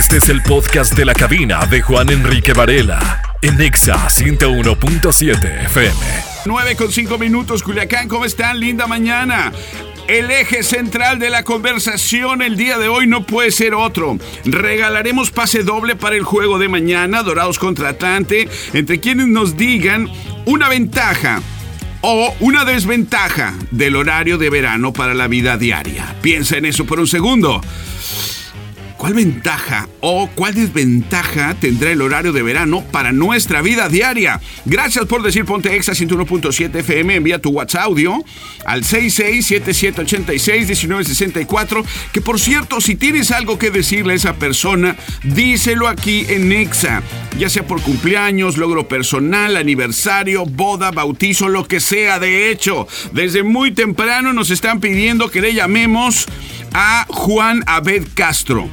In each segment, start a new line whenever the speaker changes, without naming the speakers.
Este es el podcast de la cabina de Juan Enrique Varela en Nexa 101.7 FM.
9 con 5 minutos, Culiacán, ¿cómo están? Linda mañana. El eje central de la conversación el día de hoy no puede ser otro. Regalaremos pase doble para el juego de mañana, Dorados contra Atlante, entre quienes nos digan una ventaja o una desventaja del horario de verano para la vida diaria. Piensa en eso por un segundo. ¿Cuál ventaja o cuál desventaja tendrá el horario de verano para nuestra vida diaria? Gracias por decir Ponte Exa 101.7 FM. Envía tu WhatsApp audio al 6677861964. Que por cierto, si tienes algo que decirle a esa persona, díselo aquí en Exa. Ya sea por cumpleaños, logro personal, aniversario, boda, bautizo, lo que sea. De hecho, desde muy temprano nos están pidiendo que le llamemos a Juan Abed Castro.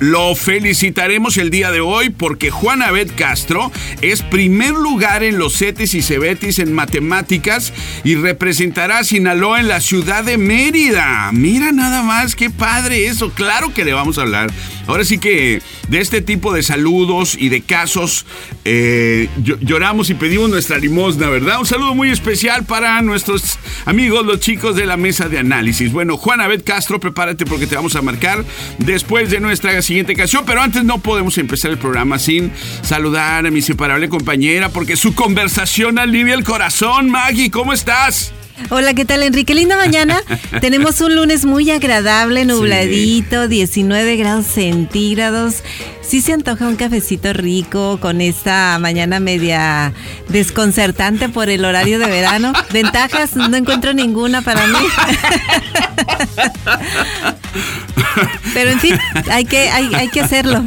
Lo felicitaremos el día de hoy porque Juan Abed Castro es primer lugar en los CETIS y CEBETIS en matemáticas y representará a Sinaloa en la ciudad de Mérida. Mira nada más, qué padre eso. Claro que le vamos a hablar. Ahora sí que de este tipo de saludos y de casos eh, lloramos y pedimos nuestra limosna, ¿verdad? Un saludo muy especial para nuestros amigos, los chicos de la mesa de análisis. Bueno, Juan Abed Castro, prepárate porque te vamos a marcar después de nuestra siguiente canción, pero antes no podemos empezar el programa sin saludar a mi inseparable compañera porque su conversación alivia el corazón. Maggie, ¿cómo estás?
Hola, ¿qué tal Enrique? Linda mañana. Tenemos un lunes muy agradable, nubladito, 19 grados centígrados. Sí se antoja un cafecito rico con esta mañana media desconcertante por el horario de verano. Ventajas no encuentro ninguna para mí. Pero en fin, hay que, hay, hay que hacerlo.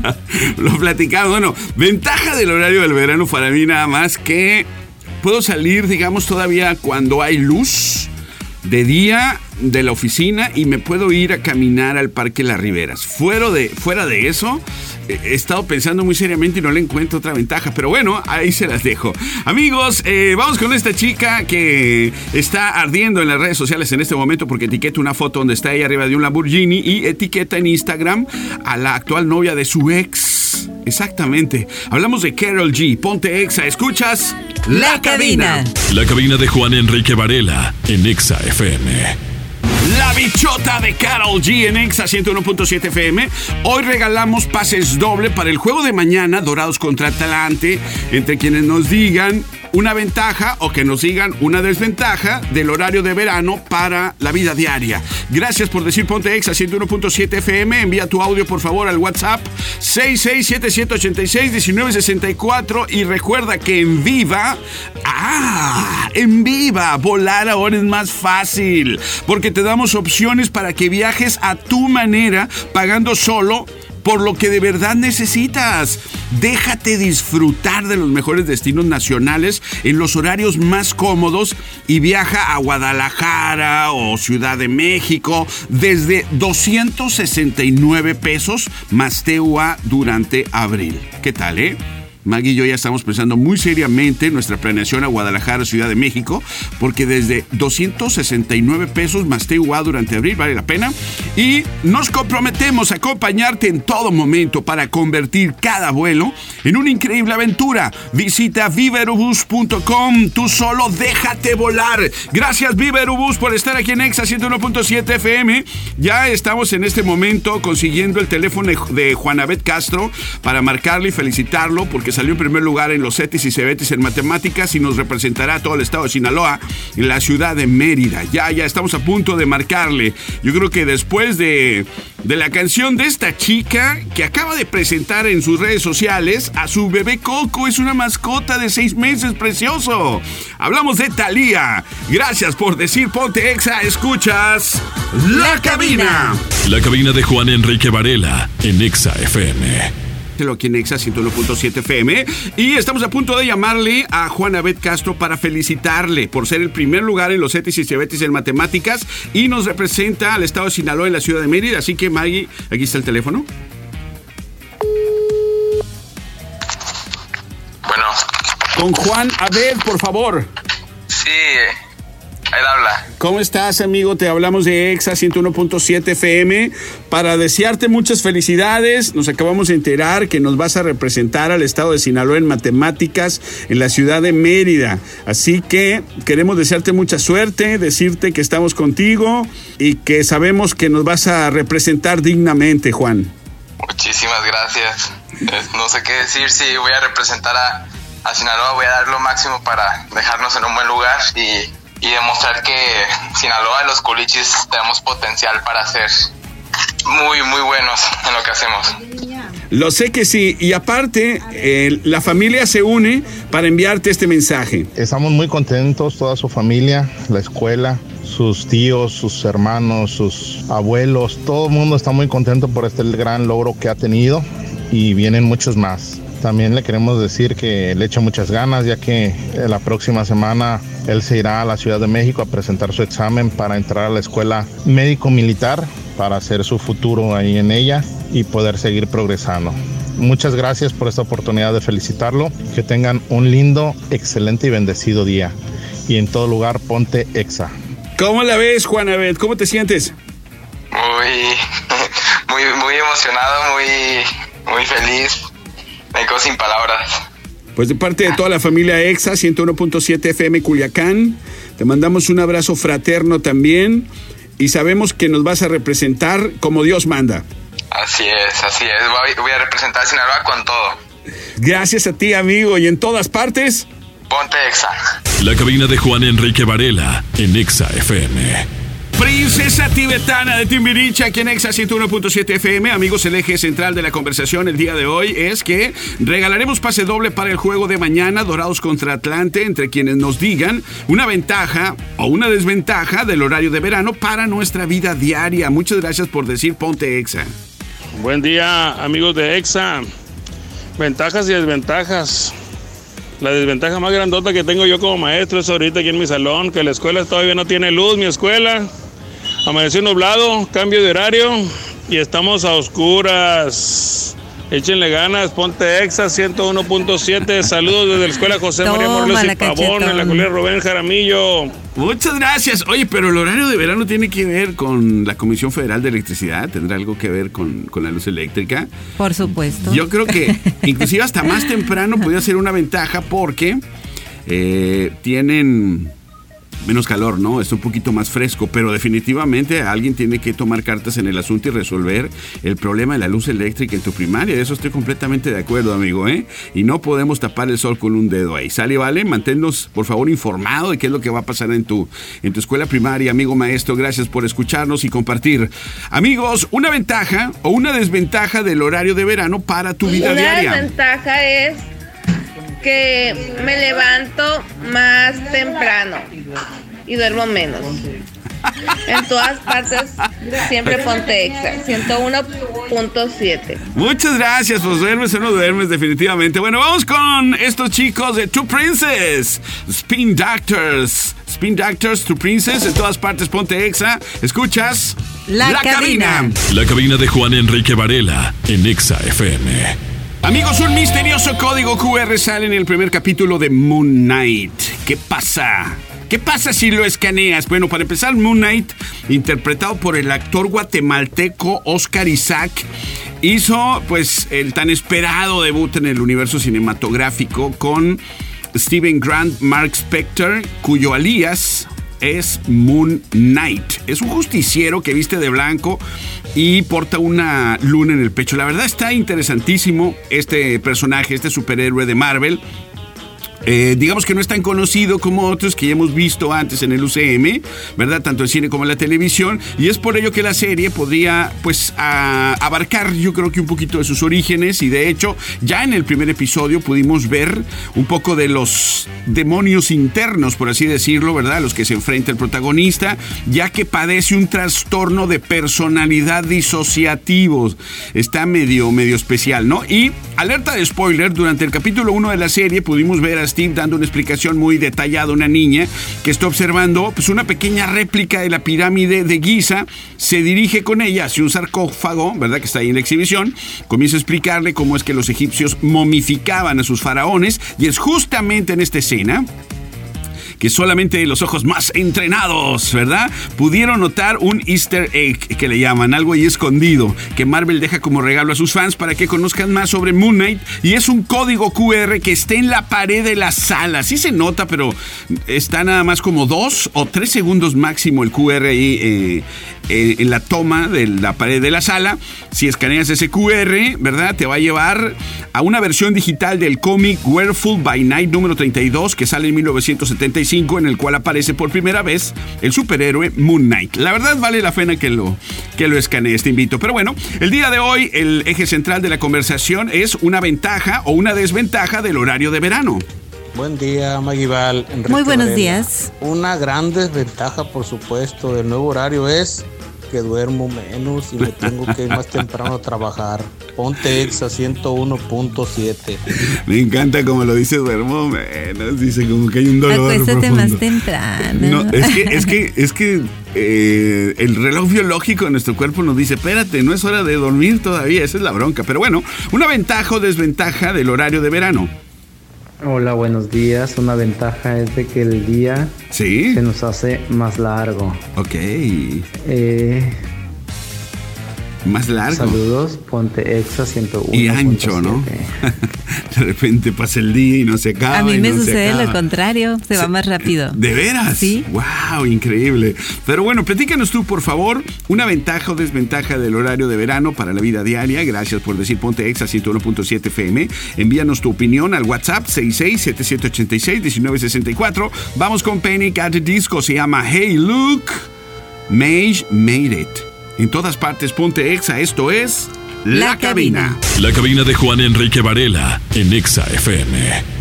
Lo platicamos. Bueno, ventaja del horario del verano para mí nada más que puedo salir, digamos, todavía cuando hay luz de día de la oficina y me puedo ir a caminar al Parque Las Riberas. Fuera de, fuera de eso, he estado pensando muy seriamente y no le encuentro otra ventaja, pero bueno, ahí se las dejo. Amigos, eh, vamos con esta chica que está ardiendo en las redes sociales en este momento porque etiqueta una foto donde está ahí arriba de un Lamborghini y etiqueta en Instagram a la actual novia de su ex. Exactamente. Hablamos de Carol G. Ponte Exa. ¿Escuchas?
La, cabina.
La cabina de Juan Enrique Varela en Exa FM.
La bichota de Carol G en Exa 101.7 FM. Hoy regalamos pases doble para el juego de mañana, Dorados contra Atalante, entre quienes nos digan una ventaja o que nos digan una desventaja del horario de verano para la vida diaria. Gracias por decir Ponte Exa 101.7 FM. Envía tu audio por favor al WhatsApp 6677861964 y recuerda que en Viva, ah, en Viva, volar ahora es más fácil porque te damos opciones para que viajes a tu manera pagando solo por lo que de verdad necesitas. Déjate disfrutar de los mejores destinos nacionales en los horarios más cómodos y viaja a Guadalajara o Ciudad de México desde 269 pesos más TUA durante abril. ¿Qué tal, eh? Maggie y yo ya estamos pensando muy seriamente en nuestra planeación a Guadalajara, Ciudad de México, porque desde 269 pesos más TUA durante abril vale la pena. Y nos comprometemos a acompañarte en todo momento para convertir cada vuelo en una increíble aventura. Visita viverubus.com, tú solo déjate volar. Gracias Viverubus por estar aquí en Exa 101.7 FM. Ya estamos en este momento consiguiendo el teléfono de Juanabet Castro para marcarle y felicitarlo porque salió en primer lugar en los CETIS y CEBETIS en matemáticas y nos representará todo el estado de Sinaloa en la ciudad de Mérida. Ya, ya estamos a punto de marcarle. Yo creo que después de, de la canción de esta chica que acaba de presentar en sus redes sociales a su bebé Coco, es una mascota de seis meses precioso. Hablamos de Thalía. Gracias por decir Ponte Exa, escuchas La Cabina.
La cabina de Juan Enrique Varela en Exa FM
aquí en Exa 101.7 FM. Y estamos a punto de llamarle a Juan Abed Castro para felicitarle por ser el primer lugar en los ETIS y CEBETIS en matemáticas y nos representa al estado de Sinaloa en la ciudad de Mérida. Así que Maggie, aquí está el teléfono.
Bueno.
Con Juan Abed, por favor.
Sí. Él habla.
¿Cómo estás, amigo? Te hablamos de EXA 101.7 FM para desearte muchas felicidades. Nos acabamos de enterar que nos vas a representar al estado de Sinaloa en matemáticas en la ciudad de Mérida. Así que queremos desearte mucha suerte, decirte que estamos contigo y que sabemos que nos vas a representar dignamente, Juan.
Muchísimas gracias. No sé qué decir si voy a representar a, a Sinaloa, voy a dar lo máximo para dejarnos en un buen lugar y y demostrar que Sinaloa y los culichis tenemos potencial para ser muy, muy buenos en lo que hacemos.
Lo sé que sí, y aparte, eh, la familia se une para enviarte este mensaje.
Estamos muy contentos, toda su familia, la escuela, sus tíos, sus hermanos, sus abuelos, todo el mundo está muy contento por este gran logro que ha tenido y vienen muchos más. También le queremos decir que le echa muchas ganas, ya que la próxima semana él se irá a la Ciudad de México a presentar su examen para entrar a la escuela médico-militar, para hacer su futuro ahí en ella y poder seguir progresando. Muchas gracias por esta oportunidad de felicitarlo. Que tengan un lindo, excelente y bendecido día. Y en todo lugar, ponte exa.
¿Cómo la ves, Juanabet? ¿Cómo te sientes?
Muy, muy, muy emocionado, muy, muy feliz me quedo sin palabras.
Pues de parte de toda la familia EXA 101.7 FM Culiacán, te mandamos un abrazo fraterno también y sabemos que nos vas a representar como Dios manda.
Así es, así es. Voy a representar a Sinaloa con todo.
Gracias a ti, amigo, y en todas partes.
Ponte EXA.
La cabina de Juan Enrique Varela en EXA FM.
Princesa tibetana de Timbiriche aquí en Exa 101.7 FM. Amigos, el eje central de la conversación el día de hoy es que regalaremos pase doble para el juego de mañana, Dorados contra Atlante, entre quienes nos digan una ventaja o una desventaja del horario de verano para nuestra vida diaria. Muchas gracias por decir ponte Exa.
Buen día, amigos de Exa. Ventajas y desventajas. La desventaja más grandota que tengo yo como maestro es ahorita aquí en mi salón, que la escuela todavía no tiene luz, mi escuela. Amaneció nublado, cambio de horario y estamos a oscuras. Échenle ganas, ponte Exa 101.7. Saludos desde la escuela José María Morales y Pavón, en la colina Rubén Jaramillo.
Muchas gracias. Oye, pero el horario de verano tiene que ver con la Comisión Federal de Electricidad, tendrá algo que ver con, con la luz eléctrica.
Por supuesto.
Yo creo que inclusive hasta más temprano podría ser una ventaja porque eh, tienen menos calor, ¿no? Es un poquito más fresco, pero definitivamente alguien tiene que tomar cartas en el asunto y resolver el problema de la luz eléctrica en tu primaria. De eso estoy completamente de acuerdo, amigo, ¿eh? Y no podemos tapar el sol con un dedo ahí. ¿Sale, vale? Manténnos, por favor, informado de qué es lo que va a pasar en tu, en tu escuela primaria, amigo maestro. Gracias por escucharnos y compartir. Amigos, una ventaja o una desventaja del horario de verano para tu vida diaria.
Una desventaja es que me levanto más temprano y duermo menos. En todas partes siempre ponte exa 101.7.
Muchas gracias, pues duermes o no duermes definitivamente. Bueno, vamos con estos chicos de Two Princess, Spin Doctors, Spin Doctors, Two Princess, en todas partes ponte exa. Escuchas
La, cabina.
La cabina de Juan Enrique Varela en Exa FM.
Amigos, un misterioso código QR sale en el primer capítulo de Moon Knight. ¿Qué pasa? ¿Qué pasa si lo escaneas? Bueno, para empezar, Moon Knight, interpretado por el actor guatemalteco Oscar Isaac, hizo pues el tan esperado debut en el universo cinematográfico con Steven Grant, Mark Spector, cuyo alias es Moon Knight. Es un justiciero que viste de blanco y porta una luna en el pecho. La verdad está interesantísimo este personaje, este superhéroe de Marvel. Eh, digamos que no es tan conocido como otros que ya hemos visto antes en el UCM, ¿verdad? Tanto el cine como en la televisión. Y es por ello que la serie podría, pues, abarcar, yo creo que un poquito de sus orígenes. Y de hecho, ya en el primer episodio pudimos ver un poco de los demonios internos, por así decirlo, ¿verdad? Los que se enfrenta el protagonista, ya que padece un trastorno de personalidad disociativo. Está medio, medio especial, ¿no? Y alerta de spoiler, durante el capítulo 1 de la serie pudimos ver a Steve dando una explicación muy detallada a una niña que está observando pues, una pequeña réplica de la pirámide de Giza. Se dirige con ella hacia un sarcófago, ¿verdad? Que está ahí en la exhibición. Comienza a explicarle cómo es que los egipcios momificaban a sus faraones. Y es justamente en esta escena que solamente los ojos más entrenados, ¿verdad? Pudieron notar un easter egg que le llaman, algo ahí escondido, que Marvel deja como regalo a sus fans para que conozcan más sobre Moon Knight y es un código QR que está en la pared de la sala. Sí se nota, pero está nada más como dos o tres segundos máximo el QR ahí eh, eh, en la toma de la pared de la sala. Si escaneas ese QR, ¿verdad? Te va a llevar a una versión digital del cómic Werewolf by Night número 32 que sale en 1975 en el cual aparece por primera vez el superhéroe Moon Knight. La verdad vale la pena que lo, que lo escanees, te invito. Pero bueno, el día de hoy el eje central de la conversación es una ventaja o una desventaja del horario de verano.
Buen día. Enrique
Muy buenos
Varela.
días.
Una gran desventaja, por supuesto, del nuevo horario es que duermo menos y me tengo que ir más temprano a trabajar. Ponte Exa 101.7.
Me encanta como lo dice duermo menos, dice como que hay un dolor
Acuéstate más
profundo.
temprano.
No, es que, es que, es que eh, el reloj biológico de nuestro cuerpo nos dice, espérate, no es hora de dormir todavía, esa es la bronca. Pero bueno, una ventaja o desventaja del horario de verano.
Hola, buenos días. Una ventaja es de que el día
Sí,
se nos hace más largo.
ok,
Eh,
más largo
saludos, ponte Exa 101.
y ancho, ¿no? De repente pasa el día y no se acaba.
A mí me
no
sucede lo contrario, se va más rápido.
¿De veras?
Sí.
¡Wow! Increíble. Pero bueno, platícanos tú, por favor, una ventaja o desventaja del horario de verano para la vida diaria. Gracias por decir Ponte Exa 101.7 FM. Envíanos tu opinión al WhatsApp 6677861964. Vamos con Panic at the Disco. Se llama Hey Look, Mage Made It. En todas partes, Ponte Exa. Esto es La,
La
cabina.
Cabina.
La cabina de Juan Enrique Varela en Exa FM.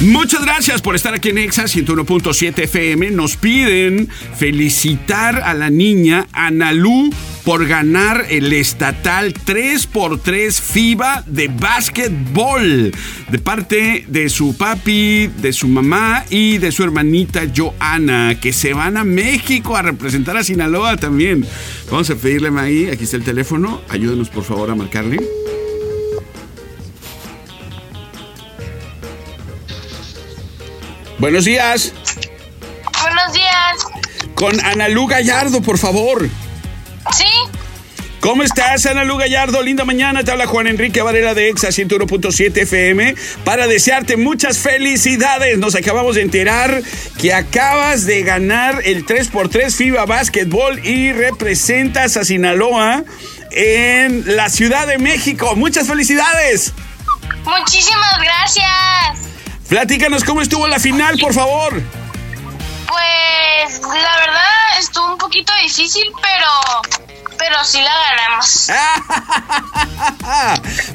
Muchas gracias por estar aquí en Exa 101.7 FM. Nos piden felicitar a la niña Analú por ganar el estatal 3x3 FIBA de básquetbol de parte de su papi, de su mamá y de su hermanita Joana, que se van a México a representar a Sinaloa también. Vamos a pedirle ahí, aquí está el teléfono, ayúdenos por favor a marcarle. Buenos días.
Buenos días.
Con Analú Gallardo, por favor. ¿Cómo estás, Analú Gallardo? Linda mañana. Te habla Juan Enrique Varela de Exa 101.7 FM para desearte muchas felicidades. Nos acabamos de enterar que acabas de ganar el 3x3 FIBA Básquetbol y representas a Sinaloa en la Ciudad de México. Muchas felicidades.
Muchísimas gracias.
Platícanos cómo estuvo la final, por favor.
Pues la verdad estuvo un poquito difícil, pero pero sí la ganamos.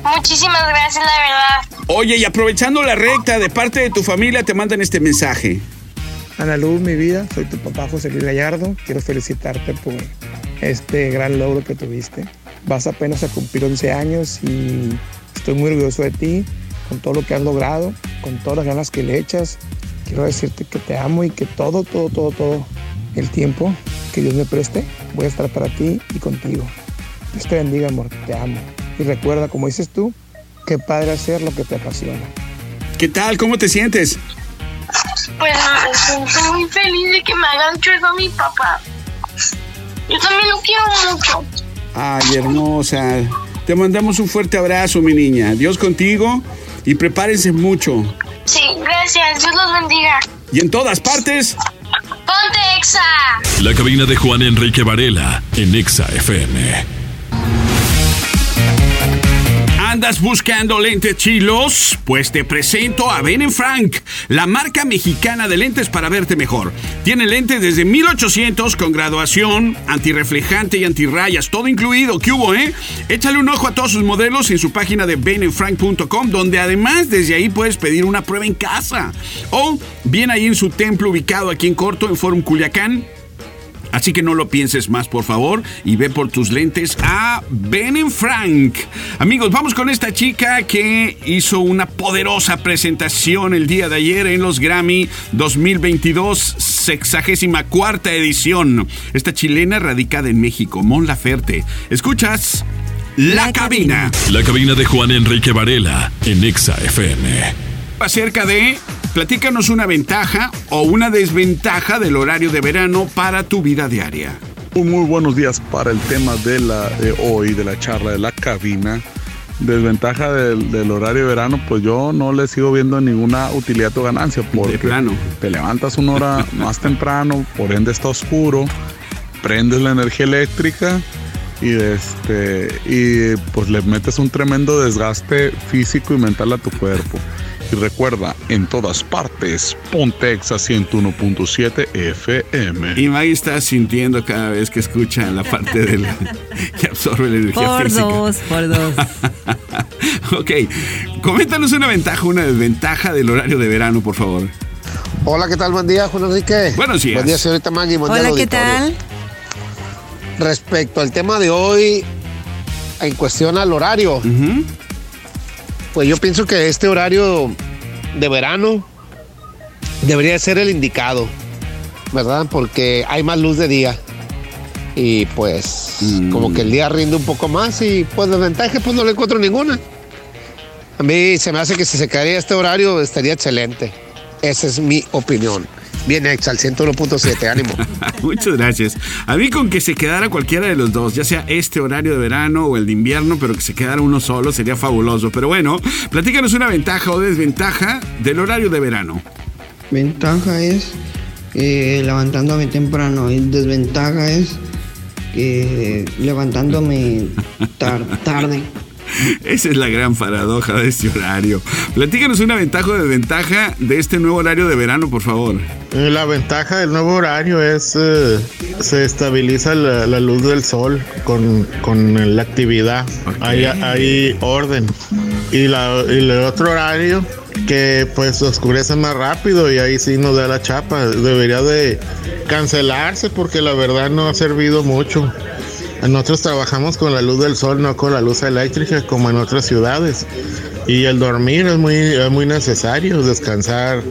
Muchísimas gracias, la verdad.
Oye, y aprovechando la recta de parte de tu familia, te mandan este mensaje.
Ana Luz, mi vida, soy tu papá José Luis Gallardo. Quiero felicitarte por este gran logro que tuviste. Vas apenas a cumplir 11 años y estoy muy orgulloso de ti, con todo lo que has logrado, con todas las ganas que le echas. Quiero decirte que te amo y que todo, todo, todo, todo el tiempo que Dios me preste, voy a estar para ti y contigo. Dios te bendiga, amor, te amo. Y recuerda, como dices tú, qué padre hacer lo que te apasiona.
¿Qué tal? ¿Cómo te sientes?
Pues me siento muy feliz de que me hagan hecho eso a mi papá. Yo también lo quiero mucho.
Ay, hermosa. Te mandamos un fuerte abrazo, mi niña. Dios contigo y prepárense mucho.
Sí, gracias. Dios los bendiga.
Y en todas partes,
¡Ponte
La cabina de Juan Enrique Varela en Exa FM.
¿Andas buscando lentes chilos? Pues te presento a Ben Frank, la marca mexicana de lentes para verte mejor. Tiene lentes desde 1800 con graduación, antirreflejante y antirrayas, todo incluido. ¿Qué hubo, eh? Échale un ojo a todos sus modelos en su página de benenfrank.com, donde además desde ahí puedes pedir una prueba en casa. O bien ahí en su templo ubicado aquí en Corto, en Forum Culiacán. Así que no lo pienses más, por favor, y ve por tus lentes a Ben Frank. Amigos, vamos con esta chica que hizo una poderosa presentación el día de ayer en los Grammy 2022, sexagésima cuarta edición. Esta chilena radicada en México, Mon Laferte. Escuchas La,
La
cabina.
La cabina de Juan Enrique Varela en Exa FM.
Acerca de platícanos una ventaja o una desventaja del horario de verano para tu vida diaria.
Muy buenos días para el tema de, la, de hoy, de la charla de la cabina. Desventaja del, del horario de verano, pues yo no le sigo viendo ninguna utilidad o ganancia. Porque
plano.
te levantas una hora más temprano, por ende está oscuro, prendes la energía eléctrica y este y pues le metes un tremendo desgaste físico y mental a tu cuerpo. Y recuerda, en todas partes, Pontex a 101.7 FM.
Y Maggie está sintiendo cada vez que escucha la parte del que absorbe la energía
Por
física.
dos, por dos.
ok, coméntanos una ventaja, una desventaja del horario de verano, por favor.
Hola, ¿qué tal? Buen día, Juan Enrique.
Buenos días.
Buen día, señorita Maggie. Buen día,
Hola, ¿qué tal?
Respecto al tema de hoy, en cuestión al horario, pues yo pienso que este horario de verano debería ser el indicado, ¿verdad? Porque hay más luz de día. Y pues, como que el día rinde un poco más y pues desventaja, pues no le encuentro ninguna. A mí se me hace que si se quedaría este horario estaría excelente. Esa es mi opinión. Bien hecha, al 101.7, ánimo.
Muchas gracias. A mí con que se quedara cualquiera de los dos, ya sea este horario de verano o el de invierno, pero que se quedara uno solo, sería fabuloso. Pero bueno, platícanos una ventaja o desventaja del horario de verano.
Ventaja es eh, levantándome temprano y desventaja es que levantándome tar- tarde.
Esa es la gran paradoja de este horario. Platícanos una ventaja o desventaja de este nuevo horario de verano, por favor.
Eh, La ventaja del nuevo horario es eh, se estabiliza la, la luz del sol con, con la actividad. Hay, hay orden. Y, la, y el otro horario que pues oscurece más rápido y ahí sí nos da la chapa. Debería de cancelarse porque la verdad no ha servido mucho. Nosotros trabajamos con la luz del sol, no con la luz eléctrica como en otras ciudades. Y el dormir es muy, es muy necesario, descansar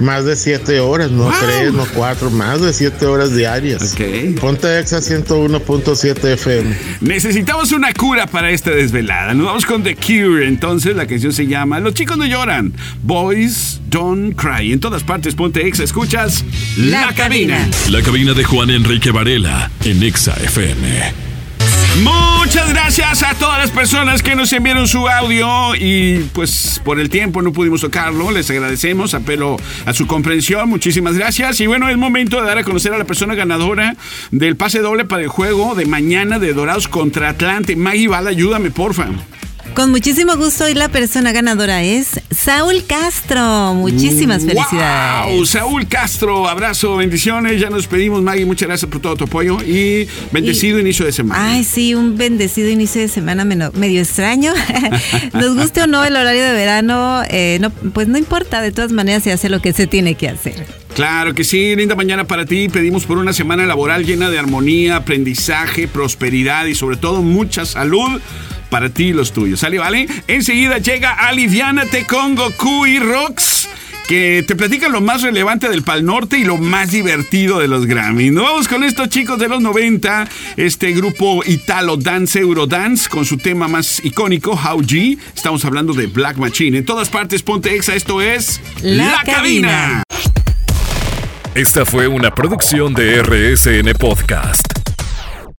más de siete horas, no tres, no cuatro, más de siete horas diarias. Ponte Exa 101.7 FM.
Necesitamos una cura para esta desvelada. Nos vamos con The Cure. Entonces la canción se llama Los chicos no lloran. Boys don't cry. En todas partes, ponte exa. Escuchas La, cabina.
La cabina de Juan Enrique Varela en Exa FM.
Muchas gracias a todas las personas que nos enviaron su audio y pues por el tiempo no pudimos tocarlo. Les agradecemos, apelo a su comprensión. Muchísimas gracias. Y bueno, es momento de dar a conocer a la persona ganadora del pase doble para el juego de mañana de Dorados contra Atlante. Maggie Val, ayúdame, porfa.
Con muchísimo gusto y la persona ganadora es Saúl Castro. Muchísimas felicidades.
¡Wow! Saúl Castro, abrazo, bendiciones. Ya nos pedimos, Maggie. Muchas gracias por todo tu apoyo y bendecido inicio de semana.
Ay, sí, un bendecido inicio de semana medio extraño. Nos guste o no el horario de verano, eh, no, pues no importa, de todas maneras se hace lo que se tiene que hacer.
Claro que sí, linda mañana para ti. Pedimos por una semana laboral llena de armonía, aprendizaje, prosperidad y sobre todo mucha salud para ti y los tuyos. ¿Sale, vale? Enseguida llega Aliviánate con Goku y Rox. Que te platican lo más relevante del Pal Norte y lo más divertido de los Grammy. Nos vamos con estos chicos de los 90, este grupo Italo Dance Eurodance, con su tema más icónico, How G. Estamos hablando de Black Machine. En todas partes, ponte exa. Esto es
La Cabina. Esta fue una producción de RSN Podcast.